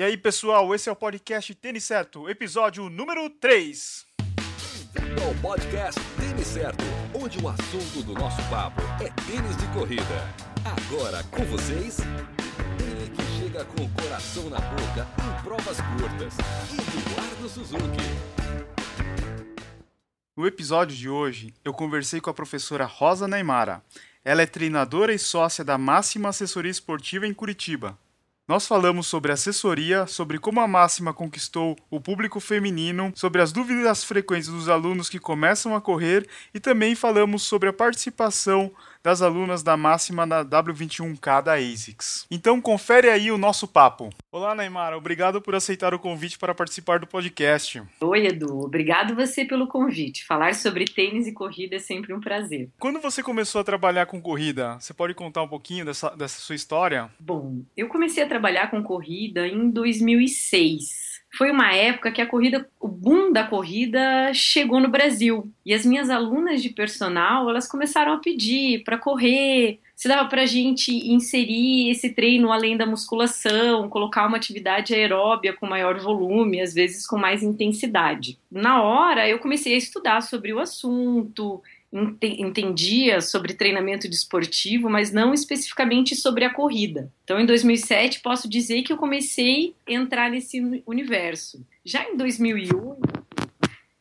E aí, pessoal, esse é o podcast Tênis Certo, episódio número 3. Bem-vindo ao podcast Tênis Certo, onde o assunto do nosso papo é tênis de corrida. Agora com vocês, ele que chega com o coração na boca em provas curtas, Eduardo Suzuki. No episódio de hoje, eu conversei com a professora Rosa Neymara. Ela é treinadora e sócia da Máxima Assessoria Esportiva em Curitiba. Nós falamos sobre assessoria, sobre como a Máxima conquistou o público feminino, sobre as dúvidas frequentes dos alunos que começam a correr e também falamos sobre a participação das alunas da Máxima na W21K da ASICS. Então confere aí o nosso papo. Olá, Neymar, obrigado por aceitar o convite para participar do podcast. Oi, Edu, obrigado você pelo convite. Falar sobre tênis e corrida é sempre um prazer. Quando você começou a trabalhar com corrida, você pode contar um pouquinho dessa, dessa sua história? Bom, eu comecei a trabalhar com corrida em 2006 foi uma época que a corrida, o boom da corrida chegou no Brasil. E as minhas alunas de personal, elas começaram a pedir para correr, se dava para a gente inserir esse treino além da musculação, colocar uma atividade aeróbia com maior volume, às vezes com mais intensidade. Na hora, eu comecei a estudar sobre o assunto, entendia sobre treinamento desportivo, mas não especificamente sobre a corrida. Então, em 2007, posso dizer que eu comecei a entrar nesse universo. Já em 2008,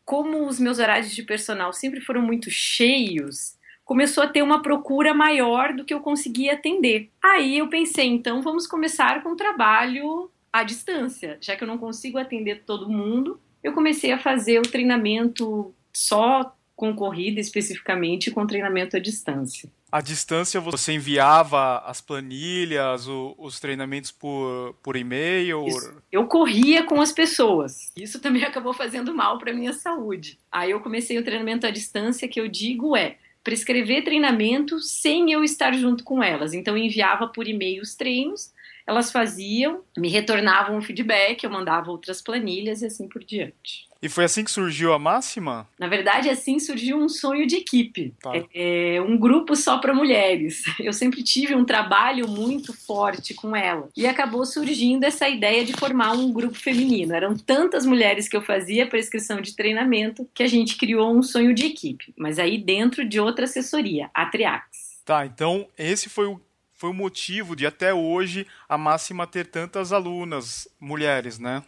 como os meus horários de personal sempre foram muito cheios, começou a ter uma procura maior do que eu conseguia atender. Aí eu pensei, então vamos começar com o trabalho à distância, já que eu não consigo atender todo mundo. Eu comecei a fazer o treinamento só com corrida especificamente com treinamento à distância. À distância você enviava as planilhas, o, os treinamentos por, por e-mail? Eu corria com as pessoas. Isso também acabou fazendo mal para minha saúde. Aí eu comecei o treinamento à distância que eu digo é prescrever treinamento sem eu estar junto com elas. Então eu enviava por e-mail os treinos, elas faziam, me retornavam um feedback, eu mandava outras planilhas e assim por diante. E foi assim que surgiu a máxima? Na verdade, assim surgiu um sonho de equipe. Tá. É, é um grupo só para mulheres. Eu sempre tive um trabalho muito forte com ela. E acabou surgindo essa ideia de formar um grupo feminino. Eram tantas mulheres que eu fazia prescrição de treinamento que a gente criou um sonho de equipe. Mas aí dentro de outra assessoria, a Triax. Tá, então esse foi o foi o motivo de até hoje a máxima ter tantas alunas mulheres, né?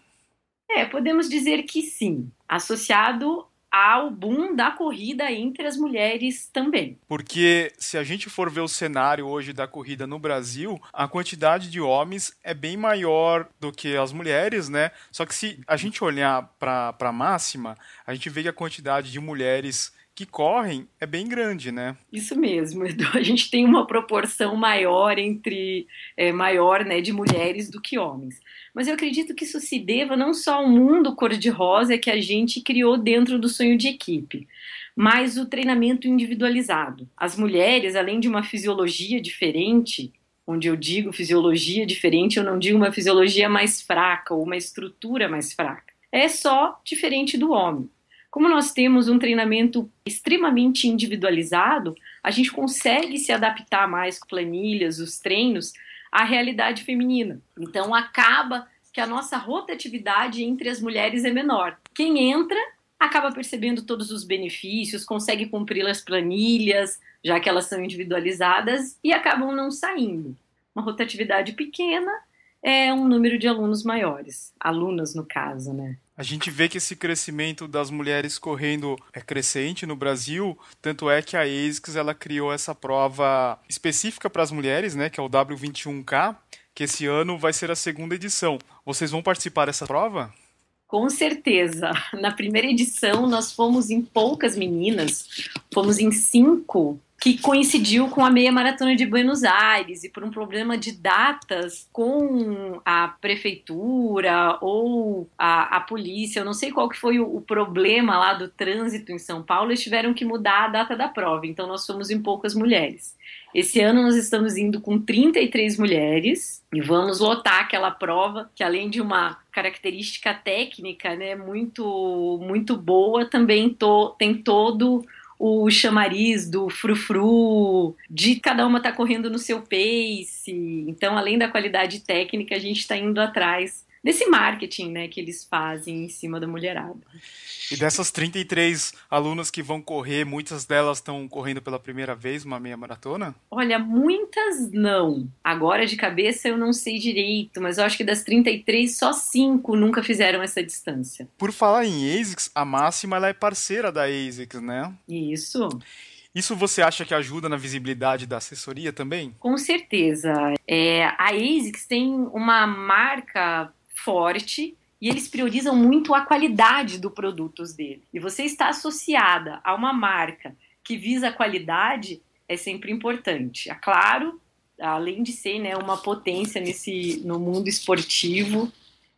É, podemos dizer que sim, associado ao boom da corrida entre as mulheres também. Porque se a gente for ver o cenário hoje da corrida no Brasil, a quantidade de homens é bem maior do que as mulheres, né? Só que se a gente olhar para a máxima, a gente vê que a quantidade de mulheres que correm é bem grande, né? Isso mesmo, Edu. A gente tem uma proporção maior entre é, maior, né, de mulheres do que homens. Mas eu acredito que isso se deva não só ao mundo cor-de-rosa que a gente criou dentro do sonho de equipe, mas o treinamento individualizado. As mulheres, além de uma fisiologia diferente, onde eu digo fisiologia diferente, eu não digo uma fisiologia mais fraca ou uma estrutura mais fraca. É só diferente do homem. Como nós temos um treinamento extremamente individualizado, a gente consegue se adaptar mais com planilhas, os treinos, à realidade feminina. Então acaba que a nossa rotatividade entre as mulheres é menor. Quem entra acaba percebendo todos os benefícios, consegue cumprir as planilhas, já que elas são individualizadas, e acabam não saindo. Uma rotatividade pequena é um número de alunos maiores, alunas no caso, né? A gente vê que esse crescimento das mulheres correndo é crescente no Brasil, tanto é que a ASICS ela criou essa prova específica para as mulheres, né, que é o W21K, que esse ano vai ser a segunda edição. Vocês vão participar dessa prova? Com certeza. Na primeira edição, nós fomos em poucas meninas, fomos em cinco que coincidiu com a meia maratona de Buenos Aires e por um problema de datas com a prefeitura ou a, a polícia, eu não sei qual que foi o, o, problema lá do trânsito em São Paulo, eles tiveram que mudar a data da prova, então nós fomos em poucas mulheres. Esse ano nós estamos indo com 33 mulheres e vamos lotar aquela prova que além de uma característica técnica, né, muito muito boa, também to, tem todo o chamariz do frufru, de cada uma tá correndo no seu pace. Então, além da qualidade técnica, a gente está indo atrás desse marketing né, que eles fazem em cima da mulherada. E dessas 33 alunas que vão correr, muitas delas estão correndo pela primeira vez uma meia maratona? Olha, muitas não. Agora de cabeça eu não sei direito, mas eu acho que das 33, só 5 nunca fizeram essa distância. Por falar em ASICS, a Máxima ela é parceira da ASICS, né? Isso. Isso você acha que ajuda na visibilidade da assessoria também? Com certeza. É, a ASICS tem uma marca forte e eles priorizam muito a qualidade do produtos dele. E você está associada a uma marca que visa a qualidade é sempre importante. É claro, além de ser né, uma potência nesse no mundo esportivo,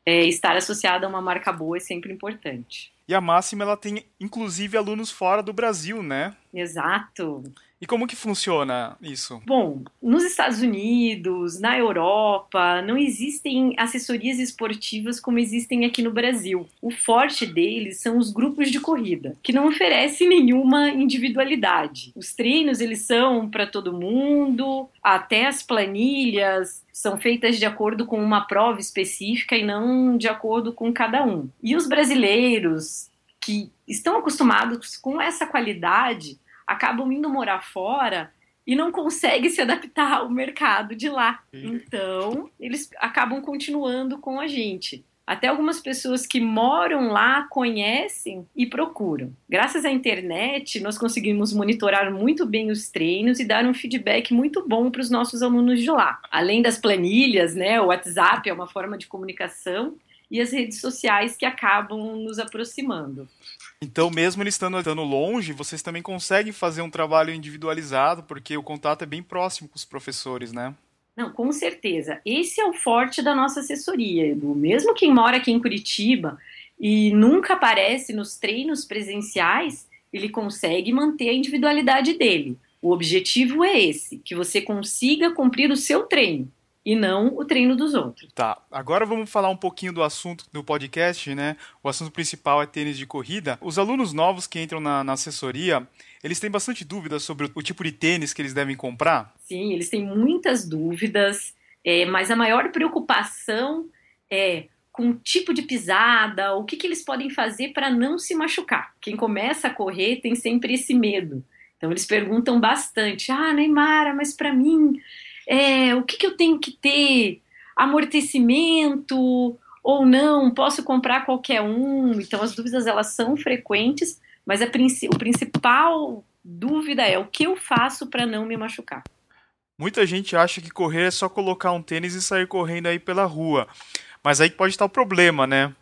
é, estar associada a uma marca boa é sempre importante. E a Máxima ela tem inclusive alunos fora do Brasil, né? Exato. E como que funciona isso? Bom, nos Estados Unidos, na Europa, não existem assessorias esportivas como existem aqui no Brasil. O forte deles são os grupos de corrida, que não oferecem nenhuma individualidade. Os treinos eles são para todo mundo, até as planilhas são feitas de acordo com uma prova específica e não de acordo com cada um. E os brasileiros que estão acostumados com essa qualidade acabam indo morar fora e não conseguem se adaptar ao mercado de lá. Então, eles acabam continuando com a gente. Até algumas pessoas que moram lá conhecem e procuram. Graças à internet, nós conseguimos monitorar muito bem os treinos e dar um feedback muito bom para os nossos alunos de lá. Além das planilhas, né, o WhatsApp é uma forma de comunicação e as redes sociais que acabam nos aproximando. Então, mesmo eles estando, estando longe, vocês também conseguem fazer um trabalho individualizado, porque o contato é bem próximo com os professores, né? Não, com certeza. Esse é o forte da nossa assessoria, Edu. Mesmo quem mora aqui em Curitiba e nunca aparece nos treinos presenciais, ele consegue manter a individualidade dele. O objetivo é esse, que você consiga cumprir o seu treino e não o treino dos outros. Tá, agora vamos falar um pouquinho do assunto do podcast, né? O assunto principal é tênis de corrida. Os alunos novos que entram na, na assessoria, eles têm bastante dúvidas sobre o, o, tipo de tênis que eles devem comprar? Sim, eles têm muitas dúvidas, é, mas a maior preocupação é com o tipo de pisada, o que, que eles podem fazer para não se machucar. Quem começa a correr tem sempre esse medo. Então eles perguntam bastante: ah, Neymar, mas para mim é, o que, que eu tenho que ter? Amortecimento ou não? Posso comprar qualquer um? Então as dúvidas elas são frequentes, mas a princi o principal dúvida é o que eu faço para não me machucar. Muita gente acha que correr é só colocar um tênis e sair correndo aí pela rua. Mas aí pode estar o problema, né?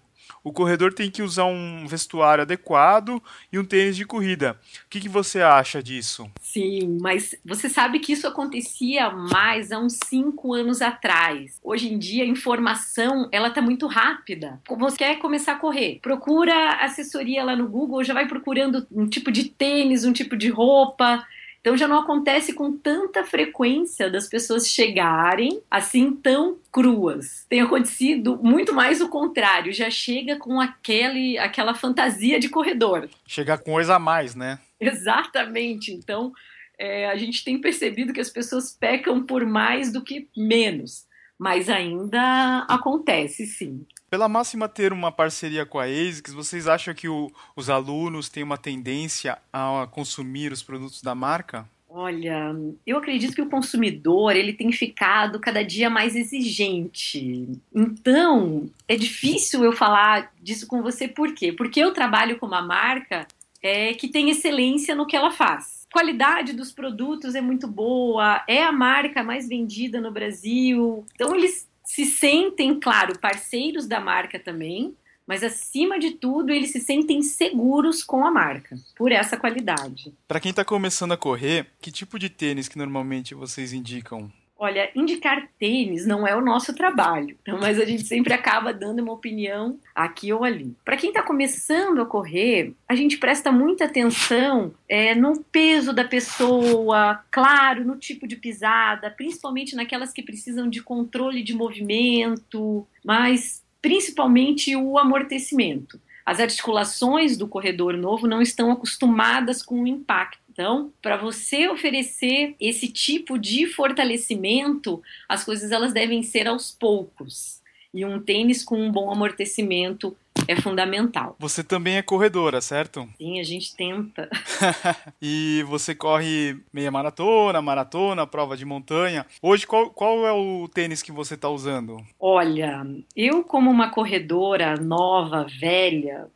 O corredor tem que usar um vestuário adequado e um tênis de corrida. O que, que você acha disso? Sim, mas você sabe que isso acontecia mais há uns cinco anos atrás. Hoje em dia a informação ela está muito rápida. Você quer começar a correr? Procura assessoria lá no Google, já vai procurando um tipo de tênis, um tipo de roupa. Então já não acontece com tanta frequência das pessoas chegarem assim tão cruas. Tem acontecido muito mais o contrário, já chega com aquele, aquela fantasia de corredor. Chegar com coisa a mais, né? Exatamente. Então é, a gente tem percebido que as pessoas pecam por mais do que menos, mas ainda acontece sim. Pela Máxima ter uma parceria com a ASICS, vocês acham que o, os alunos têm uma tendência a consumir os produtos da marca? Olha, eu acredito que o consumidor ele tem ficado cada dia mais exigente. Então, é difícil eu falar disso com você, por quê? Porque eu trabalho com uma marca é, que tem excelência no que ela faz. A qualidade dos produtos é muito boa, é a marca mais vendida no Brasil. Então, eles se sentem, claro, parceiros da marca também, mas acima de tudo eles se sentem seguros com a marca, por essa qualidade. Para quem está começando a correr, que tipo de tênis que normalmente vocês indicam? Olha, indicar tênis não é o nosso trabalho, então, mas a gente sempre acaba dando uma opinião aqui ou ali. Para quem está começando a correr, a gente presta muita atenção é, no peso da pessoa, claro, no tipo de pisada, principalmente naquelas que precisam de controle de movimento, mas principalmente o amortecimento. As articulações do corredor novo não estão acostumadas com o impacto. Então, para você oferecer esse tipo de fortalecimento, as coisas elas devem ser aos poucos. e um tênis com um bom amortecimento é fundamental. Você também é corredora, certo? Sim, a gente tenta. e você corre meia maratona, maratona, prova de montanha. Hoje, qual, qual é o tênis que você está usando? Olha, eu como uma corredora nova, velha,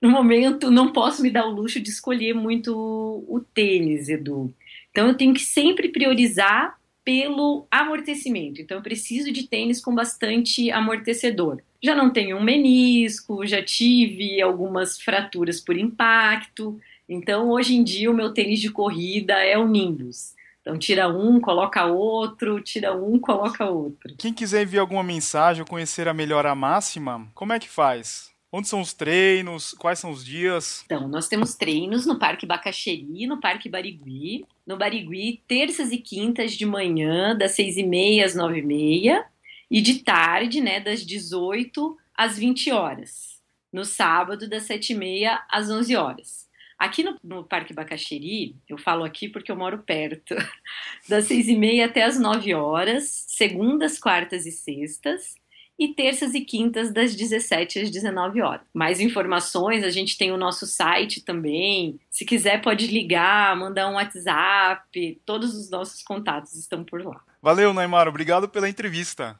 no momento não posso me dar o luxo de escolher muito o tênis, Edu. Então eu tenho que sempre priorizar pelo amortecimento. Então eu preciso de tênis com bastante amortecedor. Já não tenho um menisco, já tive algumas fraturas por impacto. Então hoje em dia o meu tênis de corrida é o Nimbus. Então tira um, coloca outro, tira um, coloca outro. Quem quiser enviar alguma mensagem ou conhecer a melhora máxima, como é que faz? Onde são os treinos? Quais são os dias? Então, nós temos treinos no Parque Bacaxeri, no Parque Barigui. No Barigui, terças e quintas de manhã, das seis e meia às nove e meia. E de tarde, né, das 18 às 20 horas. No sábado, das sete e meia às 11 horas. Aqui no, no, Parque Bacaxeri, eu falo aqui porque eu moro perto, das seis e meia até as nove horas, segundas, quartas e sextas e terças e quintas das 17 às 19 horas. Mais informações, a gente tem o nosso site também. Se quiser, pode ligar, mandar um WhatsApp. Todos os nossos contatos estão por lá. Valeu, Neymar. Obrigado pela entrevista.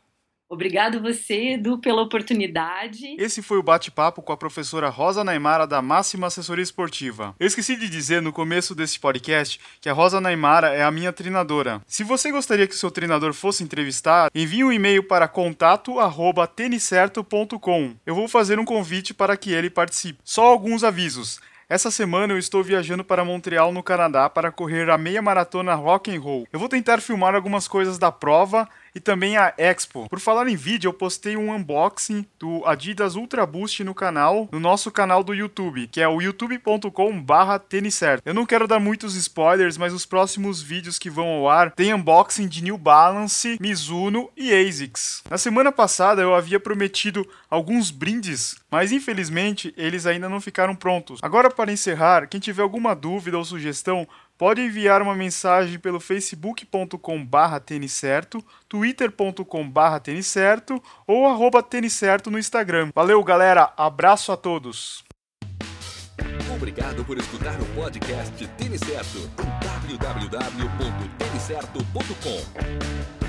Obrigado você, Edu, pela oportunidade. Esse foi o bate-papo com a professora Rosa Naimara da Máxima Assessoria Esportiva. Eu esqueci de dizer no começo desse podcast que a Rosa Naimara é a minha treinadora. Se você gostaria que seu treinador fosse entrevistado, envie um e-mail para contato@tenicerto.com. Eu vou fazer um convite para que ele participe. Só alguns avisos. Essa semana eu estou viajando para Montreal, no Canadá, para correr a meia maratona Rock and Roll. Eu vou tentar filmar algumas coisas da prova e também a Expo. Por falar em vídeo, eu postei um unboxing do Adidas Ultra Boost no canal, no nosso canal do YouTube, que é o youtube.com/barra Eu não quero dar muitos spoilers, mas os próximos vídeos que vão ao ar tem unboxing de New Balance, Mizuno e ASICS. Na semana passada eu havia prometido alguns brindes, mas infelizmente eles ainda não ficaram prontos. Agora para encerrar, quem tiver alguma dúvida ou sugestão, Pode enviar uma mensagem pelo facebook.com barra certo, twitter.com barra certo ou arroba certo no Instagram. Valeu, galera. Abraço a todos. Obrigado por escutar o podcast Tênis Certo em www.tenicerto.com.